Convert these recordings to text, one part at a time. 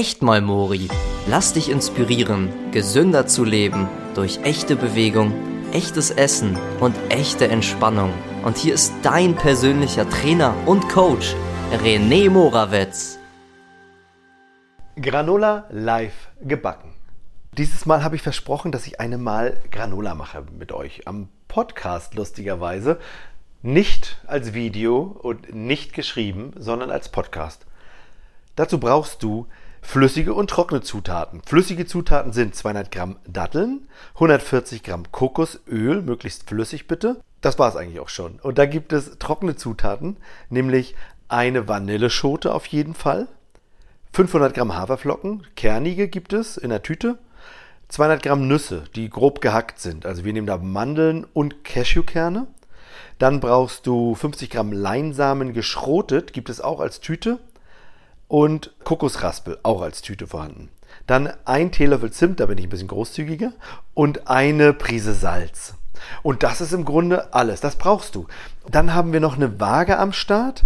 echt mal Mori. Lass dich inspirieren, gesünder zu leben durch echte Bewegung, echtes Essen und echte Entspannung. Und hier ist dein persönlicher Trainer und Coach, René Morawetz. Granola live gebacken. Dieses Mal habe ich versprochen, dass ich eine Mal Granola mache mit euch. Am Podcast lustigerweise. Nicht als Video und nicht geschrieben, sondern als Podcast. Dazu brauchst du flüssige und trockene Zutaten. Flüssige Zutaten sind 200 Gramm Datteln, 140 Gramm Kokosöl, möglichst flüssig bitte. Das war es eigentlich auch schon. Und da gibt es trockene Zutaten, nämlich eine Vanilleschote auf jeden Fall, 500 Gramm Haferflocken, kernige gibt es in der Tüte, 200 Gramm Nüsse, die grob gehackt sind. Also wir nehmen da Mandeln und Cashewkerne. Dann brauchst du 50 Gramm Leinsamen geschrotet, gibt es auch als Tüte und Kokosraspel auch als Tüte vorhanden. Dann ein Teelöffel Zimt, da bin ich ein bisschen großzügiger, und eine Prise Salz. Und das ist im Grunde alles. Das brauchst du. Dann haben wir noch eine Waage am Start.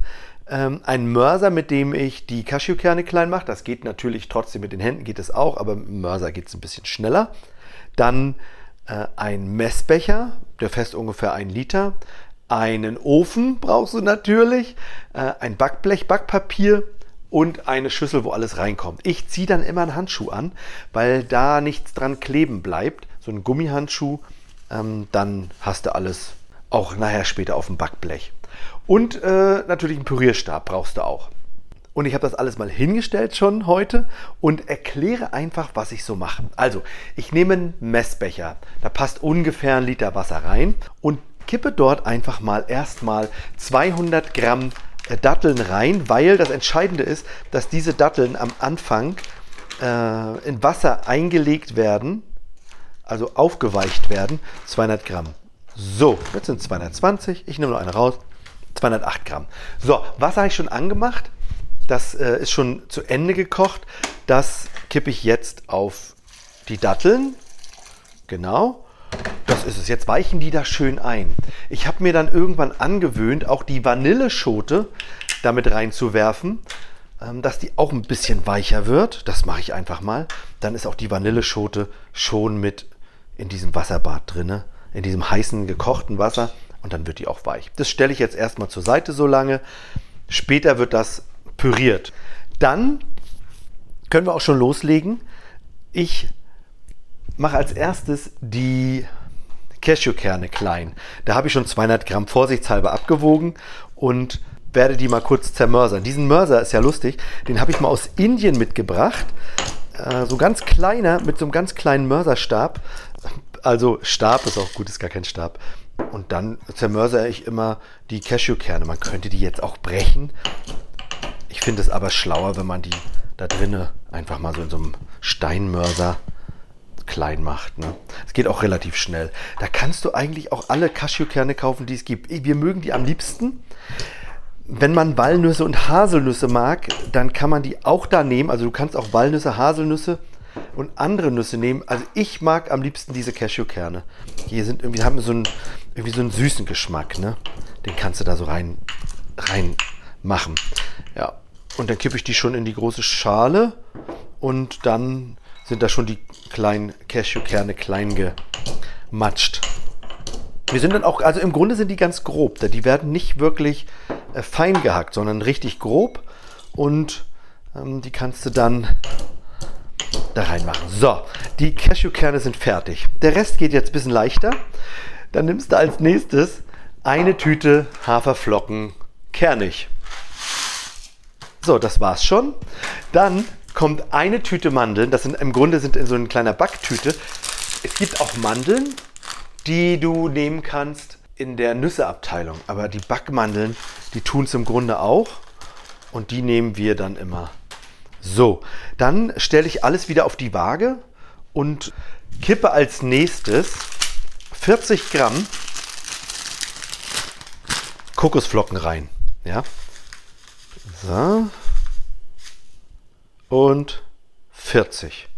Ähm, ein Mörser, mit dem ich die Cashewkerne klein mache. Das geht natürlich trotzdem mit den Händen, geht es auch, aber mit dem Mörser geht es ein bisschen schneller. Dann äh, ein Messbecher, der fest ungefähr ein Liter. Einen Ofen brauchst du natürlich. Äh, ein Backblech, Backpapier und eine Schüssel, wo alles reinkommt. Ich ziehe dann immer einen Handschuh an, weil da nichts dran kleben bleibt. So ein Gummihandschuh, ähm, dann hast du alles auch nachher später auf dem Backblech. Und äh, natürlich einen Pürierstab brauchst du auch. Und ich habe das alles mal hingestellt schon heute und erkläre einfach, was ich so mache. Also, ich nehme einen Messbecher. Da passt ungefähr ein Liter Wasser rein und kippe dort einfach mal erstmal 200 Gramm Datteln rein, weil das Entscheidende ist, dass diese Datteln am Anfang äh, in Wasser eingelegt werden, also aufgeweicht werden, 200 Gramm. So, jetzt sind 220, ich nehme noch eine raus, 208 Gramm. So, Wasser habe ich schon angemacht, das äh, ist schon zu Ende gekocht, das kippe ich jetzt auf die Datteln, genau, das ist es. Jetzt weichen die da schön ein. Ich habe mir dann irgendwann angewöhnt, auch die Vanilleschote damit reinzuwerfen, ähm, dass die auch ein bisschen weicher wird. Das mache ich einfach mal. Dann ist auch die Vanilleschote schon mit in diesem Wasserbad drin, in diesem heißen gekochten Wasser und dann wird die auch weich. Das stelle ich jetzt erstmal zur Seite so lange. Später wird das püriert. Dann können wir auch schon loslegen. Ich mache als erstes die Cashewkerne klein. Da habe ich schon 200 Gramm vorsichtshalber abgewogen und werde die mal kurz zermörsern. Diesen Mörser ist ja lustig, den habe ich mal aus Indien mitgebracht. Äh, so ganz kleiner, mit so einem ganz kleinen Mörserstab. Also Stab ist auch gut, ist gar kein Stab. Und dann zermörsere ich immer die Cashewkerne. Man könnte die jetzt auch brechen. Ich finde es aber schlauer, wenn man die da drinnen einfach mal so in so einem Steinmörser klein macht. Ne? Es geht auch relativ schnell. Da kannst du eigentlich auch alle Cashewkerne kaufen, die es gibt. Wir mögen die am liebsten. Wenn man Walnüsse und Haselnüsse mag, dann kann man die auch da nehmen. Also du kannst auch Walnüsse, Haselnüsse und andere Nüsse nehmen. Also ich mag am liebsten diese Cashewkerne. Hier sind irgendwie haben so einen irgendwie so einen süßen Geschmack, ne? Den kannst du da so rein rein machen. Ja. Und dann kippe ich die schon in die große Schale und dann sind da schon die kleinen Cashewkerne klein gematscht. Wir sind dann auch, also im Grunde sind die ganz grob. Die werden nicht wirklich äh, fein gehackt, sondern richtig grob. Und ähm, die kannst du dann da reinmachen. So, die Cashewkerne sind fertig. Der Rest geht jetzt ein bisschen leichter. Dann nimmst du als nächstes eine Tüte Haferflocken kernig. So, das war's schon. Dann kommt eine Tüte Mandeln. Das sind im Grunde sind in so ein kleiner Backtüte. Es gibt auch Mandeln, die du nehmen kannst in der Nüsseabteilung. Aber die Backmandeln, die tun es im Grunde auch. Und die nehmen wir dann immer. So, dann stelle ich alles wieder auf die Waage und kippe als nächstes 40 Gramm Kokosflocken rein. Ja. So und 40 und 40.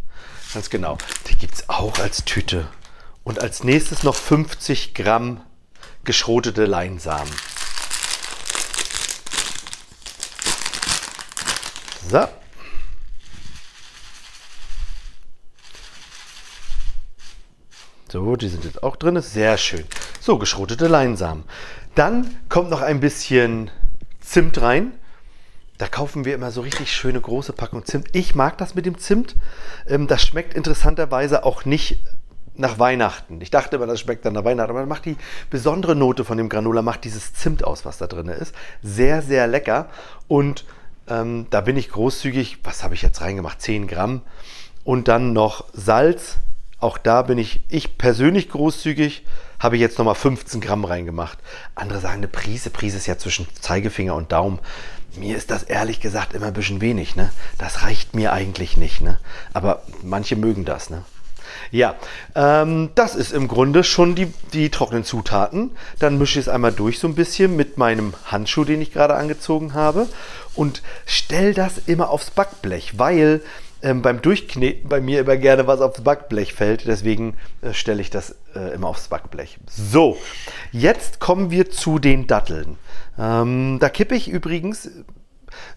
Ganz genau. Die gibt es auch als Tüte. Und als nächstes noch 50 Gramm geschrotete Leinsamen. So. So, die sind jetzt auch drin. Sehr schön. So, geschrotete Leinsamen. Dann kommt noch ein bisschen Zimt rein. Da kaufen wir immer so richtig schöne große Packung Zimt. Ich mag das mit dem Zimt. Ähm, das schmeckt interessanterweise auch nicht nach Weihnachten. Ich dachte immer, das schmeckt dann nach Weihnachten, aber macht die besondere Note von dem Granola, macht dieses Zimt aus, was da drin ist. Sehr, sehr lecker. Und ähm, da bin ich großzügig. Was habe ich jetzt reingemacht? 10 Gramm. Und dann noch Salz. Auch da bin ich, ich persönlich großzügig habe ich jetzt nochmal 15 Gramm reingemacht. Andere sagen eine Prise. Prise ist ja zwischen Zeigefinger und Daumen. Mir ist das ehrlich gesagt immer ein bisschen wenig. Ne? Das reicht mir eigentlich nicht. Ne? Aber manche mögen das. Ne? Ja, ähm, das ist im Grunde schon die, die trockenen Zutaten. Dann mische ich es einmal durch so ein bisschen mit meinem Handschuh, den ich gerade angezogen habe. Und stell das immer aufs Backblech, weil ähm, beim Durchkneten bei mir immer gerne was aufs Backblech fällt. Deswegen äh, stelle ich das äh, immer aufs Backblech. So, jetzt kommen wir zu den Datteln. Ähm, da kippe ich übrigens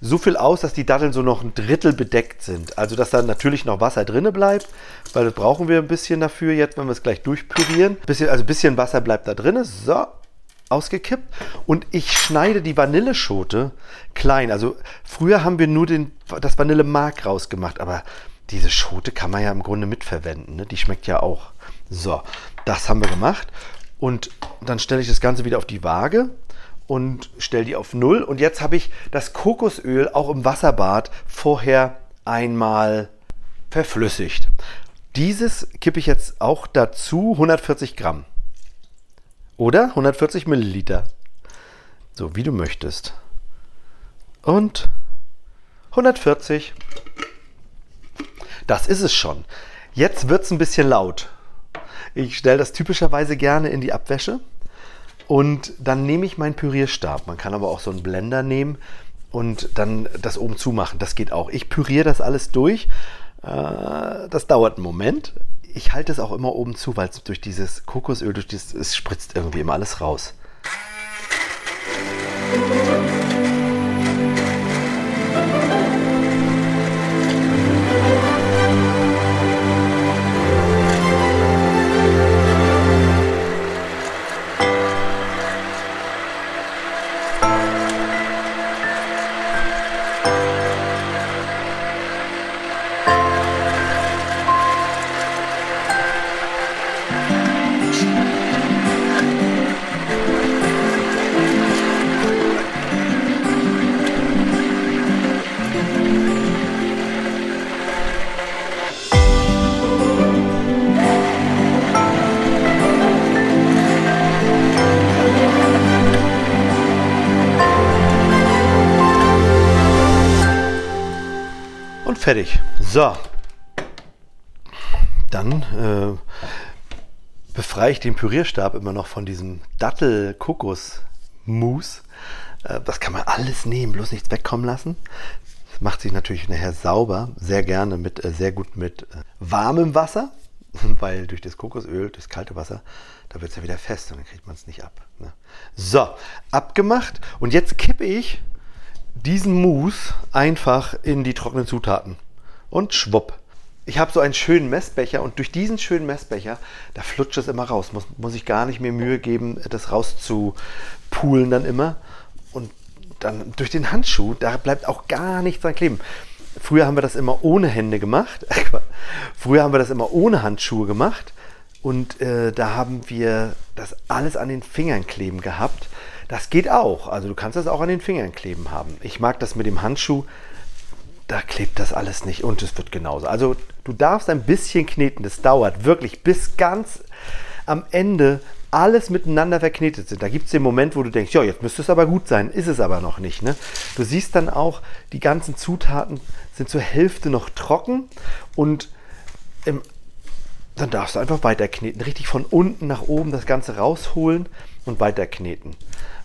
so viel aus, dass die Datteln so noch ein Drittel bedeckt sind. Also, dass da natürlich noch Wasser drinne bleibt, weil das brauchen wir ein bisschen dafür jetzt, wenn wir es gleich durchpürieren. Bisschen, also ein bisschen Wasser bleibt da drinne. So, ausgekippt. Und ich schneide die Vanilleschote klein. Also, früher haben wir nur den, das Vanillemark rausgemacht, aber diese Schote kann man ja im Grunde mitverwenden. Ne? Die schmeckt ja auch. So, das haben wir gemacht. Und dann stelle ich das Ganze wieder auf die Waage und stelle die auf Null. Und jetzt habe ich das Kokosöl auch im Wasserbad vorher einmal verflüssigt. Dieses kippe ich jetzt auch dazu 140 Gramm. Oder 140 Milliliter. So wie du möchtest. Und 140. Das ist es schon. Jetzt wird es ein bisschen laut. Ich stelle das typischerweise gerne in die Abwäsche und dann nehme ich meinen Pürierstab. Man kann aber auch so einen Blender nehmen und dann das oben zumachen. Das geht auch. Ich püriere das alles durch. Äh, das dauert einen Moment. Ich halte es auch immer oben zu, weil es durch dieses Kokosöl, durch dieses, es spritzt irgendwie immer alles raus. Fertig. So. Dann äh, befreie ich den Pürierstab immer noch von diesem Dattel-Kokos-Mousse. Äh, das kann man alles nehmen, bloß nichts wegkommen lassen. Das macht sich natürlich nachher sauber, sehr gerne mit, äh, sehr gut mit äh, warmem Wasser, weil durch das Kokosöl, das kalte Wasser, da wird es ja wieder fest und dann kriegt man es nicht ab. Ne? So, abgemacht. Und jetzt kippe ich diesen Mousse einfach in die trockenen Zutaten. Und schwupp. Ich habe so einen schönen Messbecher und durch diesen schönen Messbecher, da flutscht es immer raus. Muss, muss ich gar nicht mehr Mühe geben, das rauszupulen dann immer. Und dann durch den Handschuh, da bleibt auch gar nichts dran kleben. Früher haben wir das immer ohne Hände gemacht. Früher haben wir das immer ohne Handschuhe gemacht. Und äh, da haben wir das alles an den Fingern kleben gehabt. Das geht auch. Also du kannst das auch an den Fingern kleben haben. Ich mag das mit dem Handschuh. Da klebt das alles nicht und es wird genauso. Also du darfst ein bisschen kneten. Das dauert wirklich bis ganz am Ende alles miteinander verknetet sind. Da gibt es den Moment, wo du denkst, ja, jetzt müsste es aber gut sein, ist es aber noch nicht. Ne? Du siehst dann auch, die ganzen Zutaten sind zur Hälfte noch trocken und im, dann darfst du einfach weiter kneten. Richtig von unten nach oben das Ganze rausholen und weiter kneten.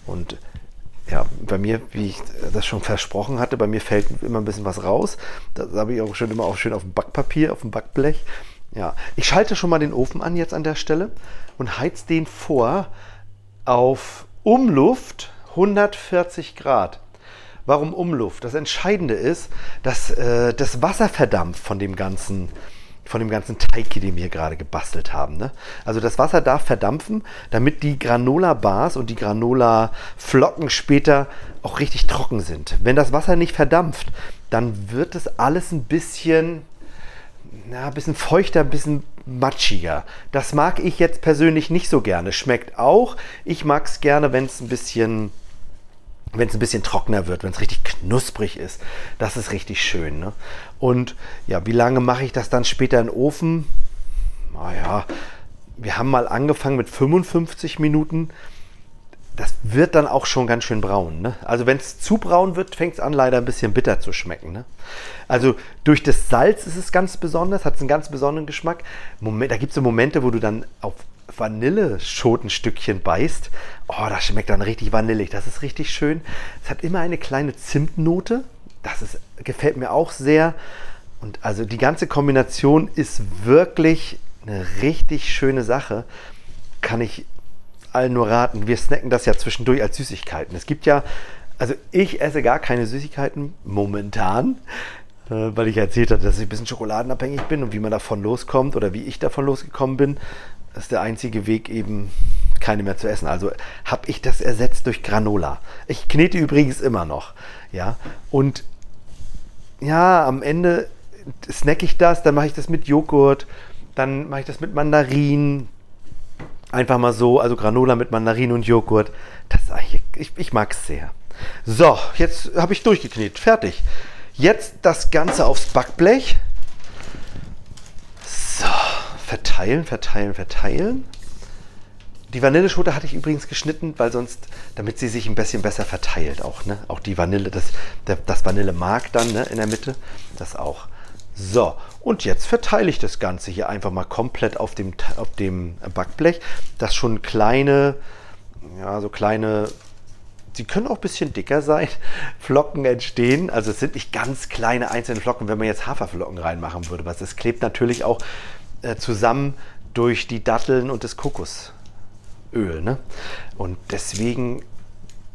Und ja, bei mir, wie ich das schon versprochen hatte, bei mir fällt immer ein bisschen was raus. Das habe ich auch schon immer auch schön auf dem Backpapier, auf dem Backblech. Ja, ich schalte schon mal den Ofen an jetzt an der Stelle und heiz den vor auf Umluft 140 Grad. Warum Umluft? Das Entscheidende ist, dass äh, das Wasser verdampft von dem ganzen von dem ganzen Teig, den wir gerade gebastelt haben. Ne? Also das Wasser darf verdampfen, damit die Granola-Bars und die Granola-Flocken später auch richtig trocken sind. Wenn das Wasser nicht verdampft, dann wird es alles ein bisschen, na, ein bisschen feuchter, ein bisschen matschiger. Das mag ich jetzt persönlich nicht so gerne. Schmeckt auch. Ich mag es gerne, wenn es ein bisschen wenn es ein bisschen trockener wird, wenn es richtig knusprig ist. Das ist richtig schön. Ne? Und ja, wie lange mache ich das dann später in den Ofen? Naja, wir haben mal angefangen mit 55 Minuten. Das wird dann auch schon ganz schön braun. Ne? Also wenn es zu braun wird, fängt es an leider ein bisschen bitter zu schmecken. Ne? Also durch das Salz ist es ganz besonders, hat es einen ganz besonderen Geschmack. Moment, da gibt es so Momente, wo du dann auf Vanilleschotenstückchen beißt, oh, das schmeckt dann richtig vanillig. Das ist richtig schön. Es hat immer eine kleine Zimtnote. Das ist, gefällt mir auch sehr. Und also die ganze Kombination ist wirklich eine richtig schöne Sache. Kann ich allen nur raten. Wir snacken das ja zwischendurch als Süßigkeiten. Es gibt ja, also ich esse gar keine Süßigkeiten momentan, weil ich erzählt habe, dass ich ein bisschen schokoladenabhängig bin und wie man davon loskommt oder wie ich davon losgekommen bin ist der einzige Weg eben keine mehr zu essen. Also habe ich das ersetzt durch Granola. Ich knete übrigens immer noch, ja. Und ja, am Ende snack ich das, dann mache ich das mit Joghurt, dann mache ich das mit Mandarinen. Einfach mal so, also Granola mit Mandarinen und Joghurt. Das ich, ich mag es sehr. So, jetzt habe ich durchgeknetet. Fertig. Jetzt das Ganze aufs Backblech. So verteilen, verteilen, verteilen. Die Vanilleschote hatte ich übrigens geschnitten, weil sonst, damit sie sich ein bisschen besser verteilt auch, ne? Auch die Vanille, das, das Vanillemark dann ne, in der Mitte, das auch. So, und jetzt verteile ich das Ganze hier einfach mal komplett auf dem, auf dem Backblech, dass schon kleine, ja, so kleine, sie können auch ein bisschen dicker sein, Flocken entstehen. Also es sind nicht ganz kleine einzelne Flocken, wenn man jetzt Haferflocken reinmachen würde, was es klebt natürlich auch äh, zusammen durch die Datteln und das Kokosöl. Ne? Und deswegen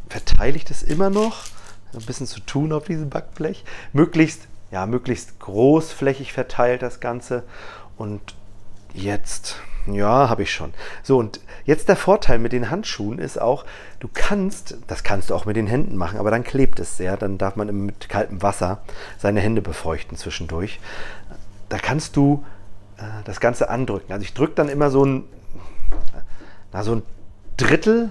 verteile ich das immer noch. Ein bisschen zu tun auf diesem Backblech. Möglichst, ja, möglichst großflächig verteilt das Ganze. Und jetzt, ja, habe ich schon. So, und jetzt der Vorteil mit den Handschuhen ist auch, du kannst, das kannst du auch mit den Händen machen, aber dann klebt es sehr. Dann darf man mit kaltem Wasser seine Hände befeuchten zwischendurch. Da kannst du äh, das Ganze andrücken. Also ich drücke dann immer so ein, na, so ein Drittel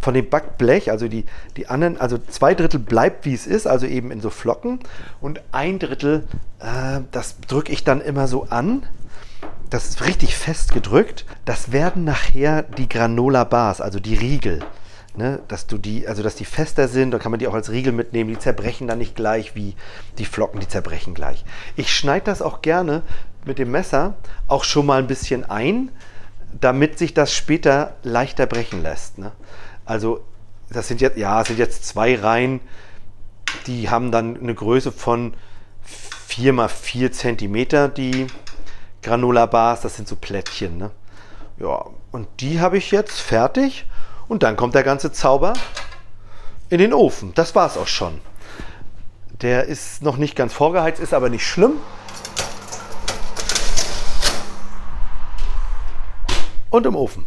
von dem Backblech, also die, die anderen, also zwei Drittel bleibt wie es ist, also eben in so Flocken und ein Drittel, äh, das drücke ich dann immer so an. Das ist richtig fest gedrückt. Das werden nachher die Granola Bars, also die Riegel. Ne, dass du die, also dass die fester sind, da kann man die auch als Riegel mitnehmen, die zerbrechen dann nicht gleich wie die Flocken, die zerbrechen gleich. Ich schneide das auch gerne mit dem Messer auch schon mal ein bisschen ein, damit sich das später leichter brechen lässt. Ne? Also das sind jetzt, ja, sind jetzt zwei Reihen, die haben dann eine Größe von 4 mal 4 cm, die Granola Bars, das sind so Plättchen. Ne? Ja, und die habe ich jetzt fertig und dann kommt der ganze Zauber in den Ofen. Das war es auch schon. Der ist noch nicht ganz vorgeheizt, ist aber nicht schlimm. und im Ofen.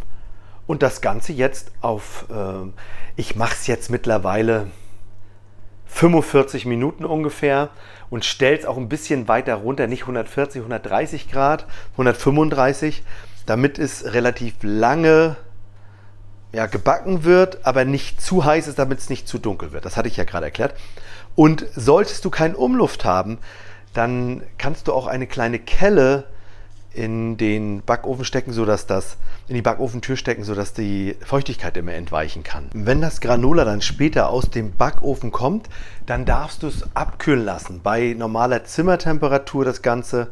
Und das Ganze jetzt auf, äh, ich mache es jetzt mittlerweile 45 Minuten ungefähr und stelle es auch ein bisschen weiter runter, nicht 140, 130 Grad, 135, damit es relativ lange ja, gebacken wird, aber nicht zu heiß ist, damit es nicht zu dunkel wird. Das hatte ich ja gerade erklärt. Und solltest du keinen Umluft haben, dann kannst du auch eine kleine Kelle in den Backofen stecken, sodass das in die Backofentür stecken, sodass die Feuchtigkeit immer entweichen kann. Wenn das Granola dann später aus dem Backofen kommt, dann darfst du es abkühlen lassen. Bei normaler Zimmertemperatur das Ganze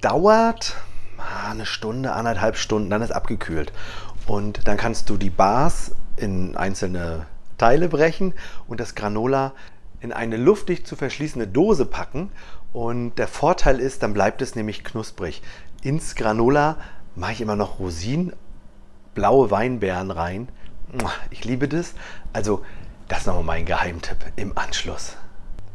dauert ah, eine Stunde, anderthalb Stunden, dann ist abgekühlt. Und dann kannst du die Bars in einzelne Teile brechen und das Granola in eine luftdicht zu verschließende Dose packen. Und der Vorteil ist, dann bleibt es nämlich knusprig. Ins Granola mache ich immer noch Rosinen, blaue Weinbeeren rein. Ich liebe das. Also, das ist nochmal mein Geheimtipp im Anschluss.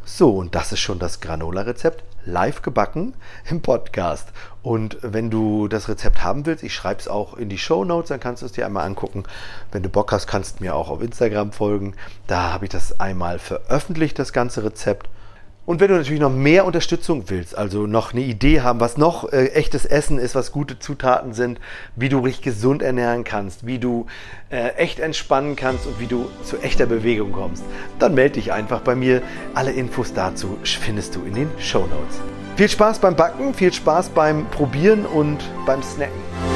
So, und das ist schon das Granola-Rezept. Live gebacken im Podcast. Und wenn du das Rezept haben willst, ich schreibe es auch in die Show Notes, dann kannst du es dir einmal angucken. Wenn du Bock hast, kannst du mir auch auf Instagram folgen. Da habe ich das einmal veröffentlicht, das ganze Rezept. Und wenn du natürlich noch mehr Unterstützung willst, also noch eine Idee haben, was noch äh, echtes Essen ist, was gute Zutaten sind, wie du dich gesund ernähren kannst, wie du äh, echt entspannen kannst und wie du zu echter Bewegung kommst, dann melde dich einfach bei mir. Alle Infos dazu findest du in den Show Notes. Viel Spaß beim Backen, viel Spaß beim Probieren und beim Snacken.